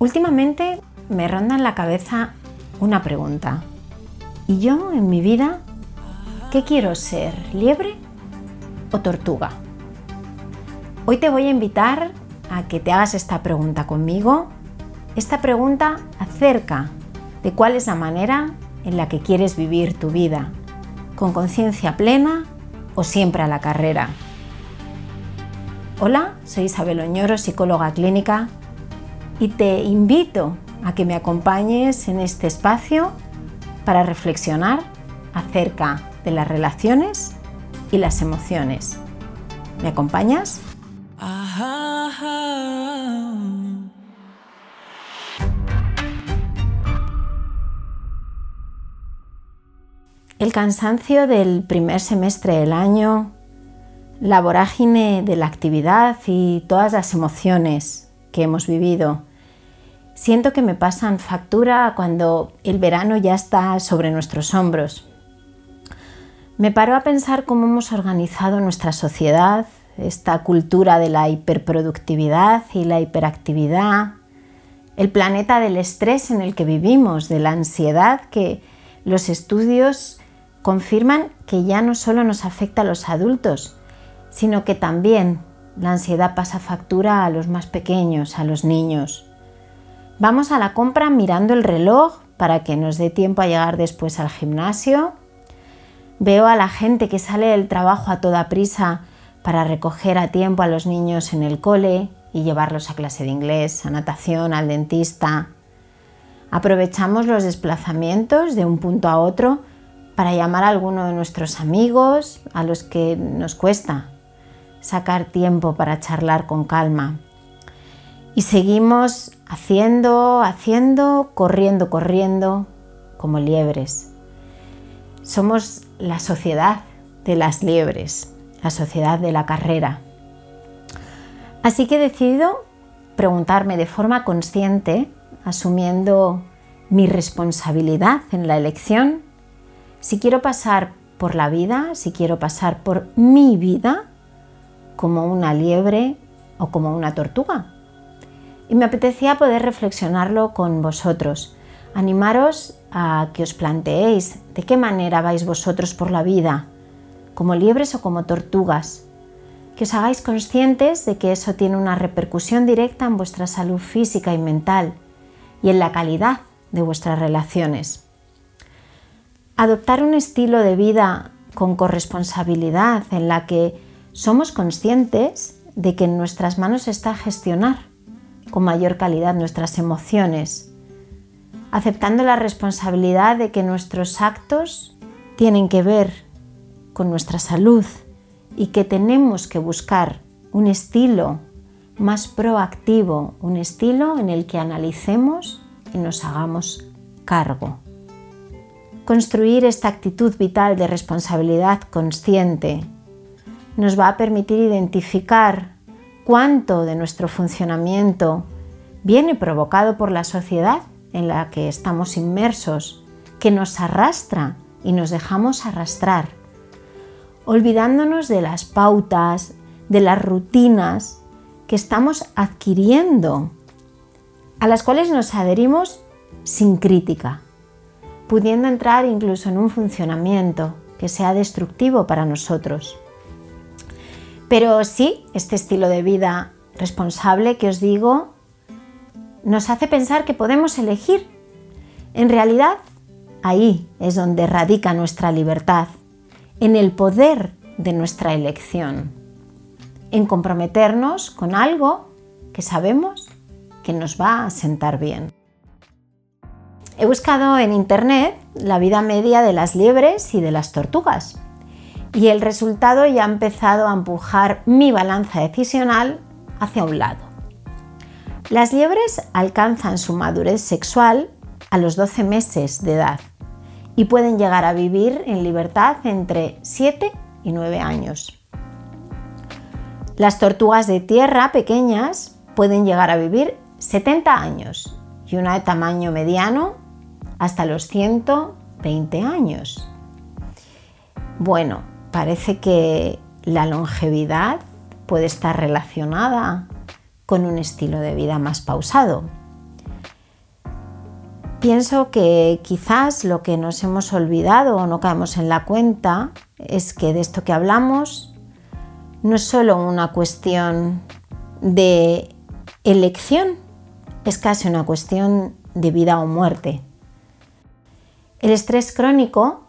Últimamente me ronda en la cabeza una pregunta. ¿Y yo en mi vida qué quiero ser? ¿Liebre o tortuga? Hoy te voy a invitar a que te hagas esta pregunta conmigo. Esta pregunta acerca de cuál es la manera en la que quieres vivir tu vida, con conciencia plena o siempre a la carrera. Hola, soy Isabel Oñoro, psicóloga clínica y te invito a que me acompañes en este espacio para reflexionar acerca de las relaciones y las emociones. ¿Me acompañas? El cansancio del primer semestre del año, la vorágine de la actividad y todas las emociones que hemos vivido Siento que me pasan factura cuando el verano ya está sobre nuestros hombros. Me paro a pensar cómo hemos organizado nuestra sociedad, esta cultura de la hiperproductividad y la hiperactividad, el planeta del estrés en el que vivimos, de la ansiedad que los estudios confirman que ya no solo nos afecta a los adultos, sino que también la ansiedad pasa factura a los más pequeños, a los niños. Vamos a la compra mirando el reloj para que nos dé tiempo a llegar después al gimnasio. Veo a la gente que sale del trabajo a toda prisa para recoger a tiempo a los niños en el cole y llevarlos a clase de inglés, a natación, al dentista. Aprovechamos los desplazamientos de un punto a otro para llamar a alguno de nuestros amigos a los que nos cuesta sacar tiempo para charlar con calma. Y seguimos haciendo, haciendo, corriendo, corriendo, como liebres. Somos la sociedad de las liebres, la sociedad de la carrera. Así que he decidido preguntarme de forma consciente, asumiendo mi responsabilidad en la elección, si quiero pasar por la vida, si quiero pasar por mi vida como una liebre o como una tortuga y me apetecía poder reflexionarlo con vosotros, animaros a que os planteéis de qué manera vais vosotros por la vida, como liebres o como tortugas, que os hagáis conscientes de que eso tiene una repercusión directa en vuestra salud física y mental y en la calidad de vuestras relaciones. Adoptar un estilo de vida con corresponsabilidad en la que somos conscientes de que en nuestras manos está gestionar con mayor calidad nuestras emociones, aceptando la responsabilidad de que nuestros actos tienen que ver con nuestra salud y que tenemos que buscar un estilo más proactivo, un estilo en el que analicemos y nos hagamos cargo. Construir esta actitud vital de responsabilidad consciente nos va a permitir identificar cuánto de nuestro funcionamiento viene provocado por la sociedad en la que estamos inmersos, que nos arrastra y nos dejamos arrastrar, olvidándonos de las pautas, de las rutinas que estamos adquiriendo, a las cuales nos adherimos sin crítica, pudiendo entrar incluso en un funcionamiento que sea destructivo para nosotros. Pero sí, este estilo de vida responsable que os digo nos hace pensar que podemos elegir. En realidad, ahí es donde radica nuestra libertad, en el poder de nuestra elección, en comprometernos con algo que sabemos que nos va a sentar bien. He buscado en Internet la vida media de las liebres y de las tortugas y el resultado ya ha empezado a empujar mi balanza decisional hacia un lado. Las liebres alcanzan su madurez sexual a los 12 meses de edad y pueden llegar a vivir en libertad entre 7 y 9 años. Las tortugas de tierra pequeñas pueden llegar a vivir 70 años y una de tamaño mediano hasta los 120 años. Bueno, parece que la longevidad puede estar relacionada con un estilo de vida más pausado. pienso que quizás lo que nos hemos olvidado o no caemos en la cuenta es que de esto que hablamos no es solo una cuestión de elección, es casi una cuestión de vida o muerte. El estrés crónico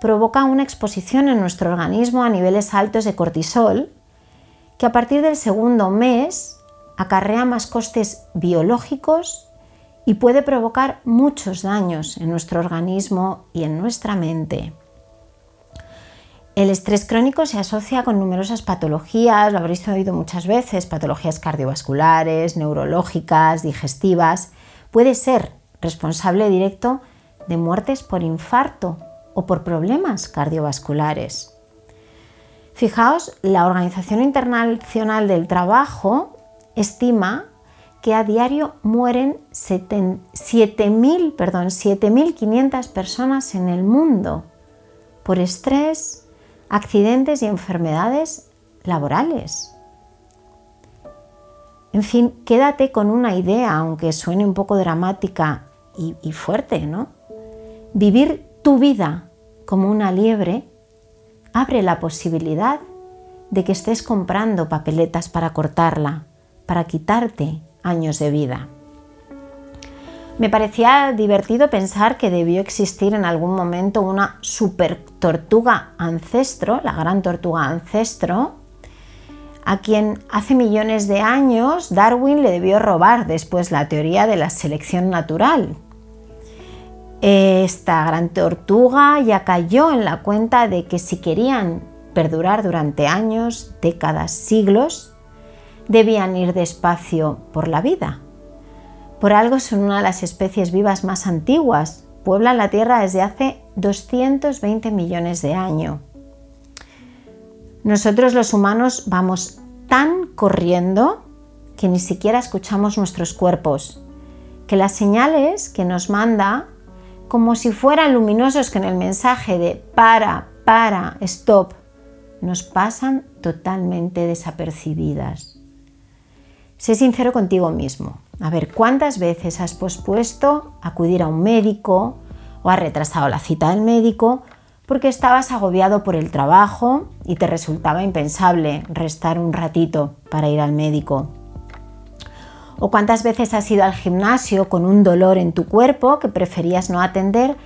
provoca una exposición en nuestro organismo a niveles altos de cortisol que a partir del segundo mes acarrea más costes biológicos y puede provocar muchos daños en nuestro organismo y en nuestra mente. El estrés crónico se asocia con numerosas patologías, lo habréis oído muchas veces, patologías cardiovasculares, neurológicas, digestivas. Puede ser responsable directo de muertes por infarto o por problemas cardiovasculares. Fijaos, la Organización Internacional del Trabajo estima que a diario mueren 7.500 personas en el mundo por estrés, accidentes y enfermedades laborales. En fin, quédate con una idea, aunque suene un poco dramática y, y fuerte, ¿no? Vivir tu vida como una liebre abre la posibilidad de que estés comprando papeletas para cortarla, para quitarte años de vida. Me parecía divertido pensar que debió existir en algún momento una super tortuga ancestro, la gran tortuga ancestro, a quien hace millones de años Darwin le debió robar después la teoría de la selección natural. Esta gran tortuga ya cayó en la cuenta de que si querían perdurar durante años, décadas, siglos, debían ir despacio por la vida. Por algo son una de las especies vivas más antiguas. Pueblan la Tierra desde hace 220 millones de años. Nosotros los humanos vamos tan corriendo que ni siquiera escuchamos nuestros cuerpos, que las señales que nos manda, como si fueran luminosos con el mensaje de para, para, stop, nos pasan totalmente desapercibidas. Sé sincero contigo mismo. A ver, ¿cuántas veces has pospuesto acudir a un médico o has retrasado la cita del médico porque estabas agobiado por el trabajo y te resultaba impensable restar un ratito para ir al médico? ¿O cuántas veces has ido al gimnasio con un dolor en tu cuerpo que preferías no atender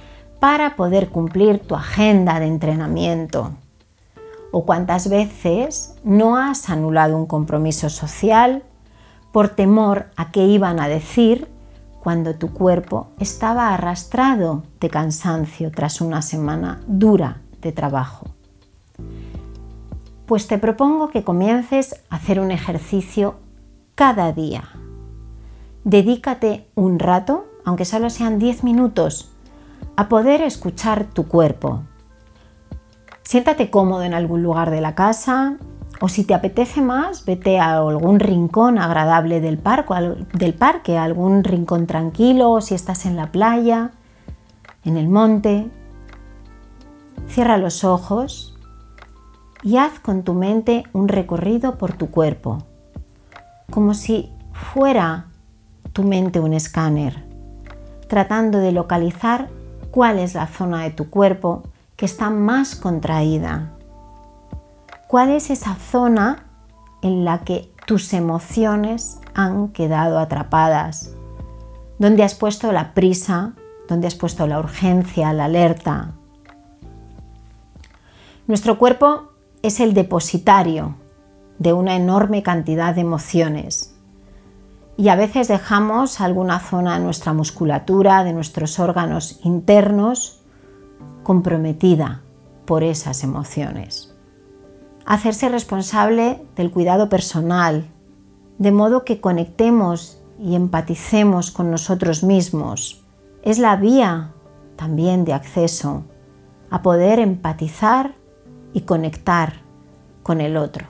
para poder cumplir tu agenda de entrenamiento? ¿O cuántas veces no has anulado un compromiso social por temor a qué iban a decir cuando tu cuerpo estaba arrastrado de cansancio tras una semana dura de trabajo. Pues te propongo que comiences a hacer un ejercicio cada día. Dedícate un rato, aunque solo sean 10 minutos, a poder escuchar tu cuerpo. Siéntate cómodo en algún lugar de la casa, o si te apetece más, vete a algún rincón agradable del, del parque, algún rincón tranquilo, o si estás en la playa, en el monte. Cierra los ojos y haz con tu mente un recorrido por tu cuerpo, como si fuera tu mente un escáner, tratando de localizar cuál es la zona de tu cuerpo que está más contraída ¿Cuál es esa zona en la que tus emociones han quedado atrapadas? ¿Dónde has puesto la prisa? ¿Dónde has puesto la urgencia, la alerta? Nuestro cuerpo es el depositario de una enorme cantidad de emociones y a veces dejamos alguna zona de nuestra musculatura, de nuestros órganos internos, comprometida por esas emociones hacerse responsable del cuidado personal, de modo que conectemos y empaticemos con nosotros mismos. Es la vía también de acceso a poder empatizar y conectar con el otro.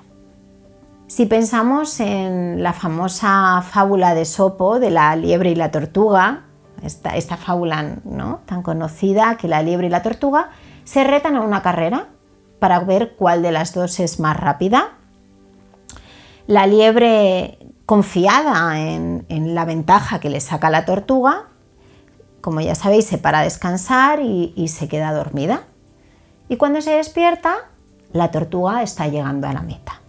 Si pensamos en la famosa fábula de Sopo de la liebre y la tortuga, esta, fábula tan conocida que la liebre y la tortuga se retan a una carrera para ver cuál de las dos es más rápida. La liebre confiada en, la ventaja que le saca la tortuga, como ya sabéis, se para a descansar y, se queda dormida. Y cuando se despierta, la tortuga está llegando a la meta.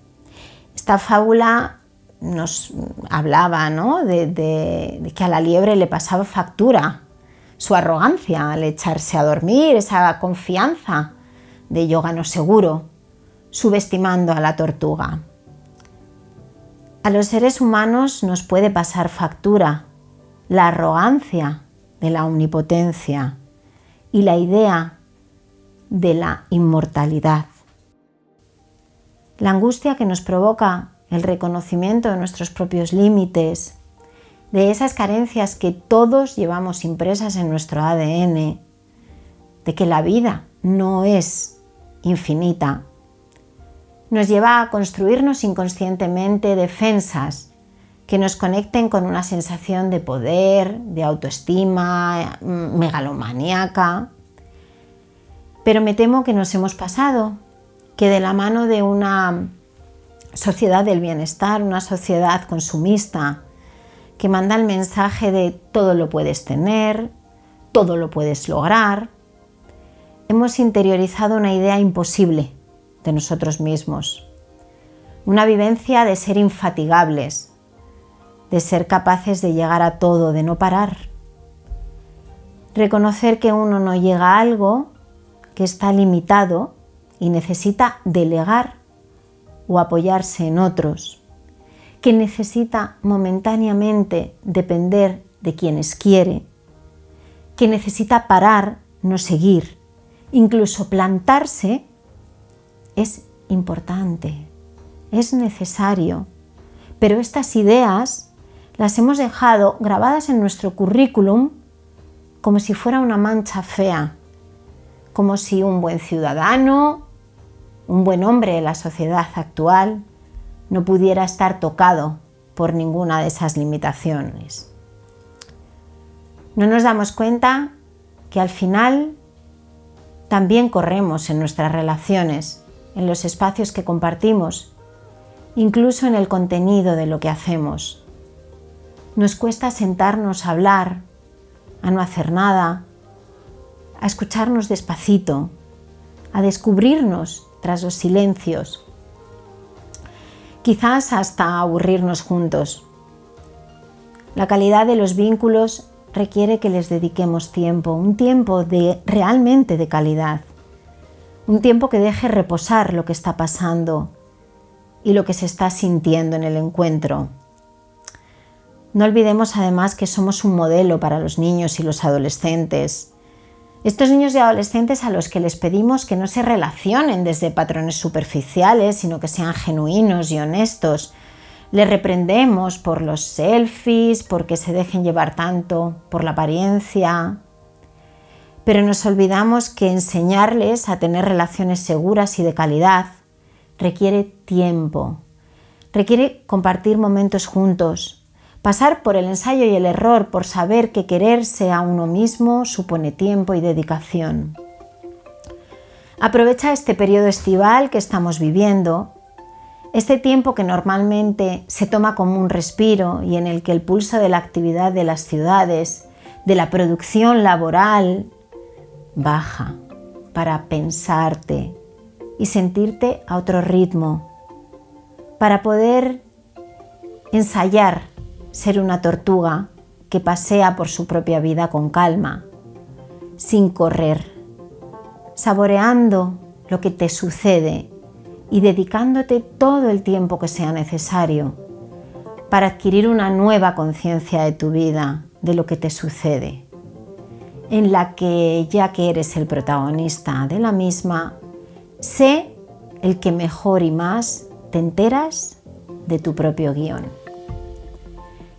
Esta fábula nos hablaba de, de, que a la liebre le pasaba factura su arrogancia al echarse a dormir, esa confianza de yo gano seguro, subestimando a la tortuga. A los seres humanos nos puede pasar factura la arrogancia de la omnipotencia y la idea de la inmortalidad. La angustia que nos provoca el reconocimiento de nuestros propios límites, de esas carencias que todos llevamos impresas en nuestro ADN, de que la vida no es infinita, nos lleva a construirnos inconscientemente defensas que nos conecten con una sensación de poder, de autoestima, megalomaníaca. Pero me temo que nos hemos pasado, que de la mano de una sociedad del bienestar, una sociedad consumista, que manda el mensaje de todo lo puedes tener, todo lo puedes lograr, hemos interiorizado una idea imposible de nosotros mismos, una vivencia de ser infatigables, de ser capaces de llegar a todo, de no parar. Reconocer que uno no llega a algo, que está limitado y necesita delegar o apoyarse en otros, que necesita momentáneamente depender de quienes quiere, que necesita parar, no seguir, incluso plantarse, es importante, es necesario. Pero estas ideas las hemos dejado grabadas en nuestro currículum como si fuera una mancha fea, como si un buen ciudadano, un buen hombre de la sociedad actual, no pudiera estar tocado por ninguna de esas limitaciones. No nos damos cuenta que al final también corremos en nuestras relaciones, en los espacios que compartimos, incluso en el contenido de lo que hacemos. Nos cuesta sentarnos a hablar, a no hacer nada, a escucharnos despacito, a descubrirnos tras los silencios, quizás hasta aburrirnos juntos. La calidad de los vínculos requiere que les dediquemos tiempo, un tiempo de realmente de calidad, un tiempo que deje reposar lo que está pasando y lo que se está sintiendo en el encuentro. No olvidemos además que somos un modelo para los niños y los adolescentes. Estos niños y adolescentes a los que les pedimos que no se relacionen desde patrones superficiales, sino que sean genuinos y honestos. Les reprendemos por los selfies, porque se dejen llevar tanto por la apariencia. Pero nos olvidamos que enseñarles a tener relaciones seguras y de calidad requiere tiempo, requiere compartir momentos juntos, Pasar por el ensayo y el error, por saber que quererse a uno mismo supone tiempo y dedicación. Aprovecha este periodo estival que estamos viviendo, este tiempo que normalmente se toma como un respiro y en el que el pulso de la actividad de las ciudades, de la producción laboral, baja para pensarte y sentirte a otro ritmo, para poder ensayar ser una tortuga que pasea por su propia vida con calma, sin correr, saboreando lo que te sucede y dedicándote todo el tiempo que sea necesario para adquirir una nueva conciencia de tu vida, de lo que te sucede, en la que ya que eres el protagonista de la misma, sé el que mejor y más te enteras de tu propio guion.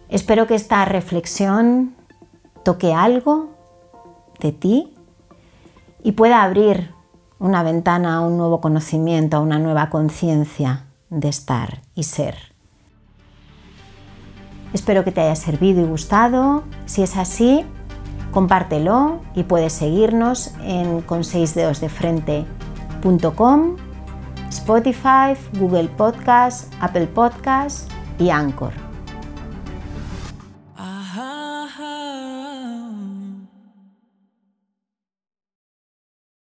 Espero que esta reflexión toque algo de ti y pueda abrir una ventana a un nuevo conocimiento, a una nueva conciencia de estar y ser. Espero que te haya servido y gustado. Si es así, compártelo y puedes seguirnos en con6deosdefrente.com, Spotify, Google Podcast, Apple Podcast y Anchor.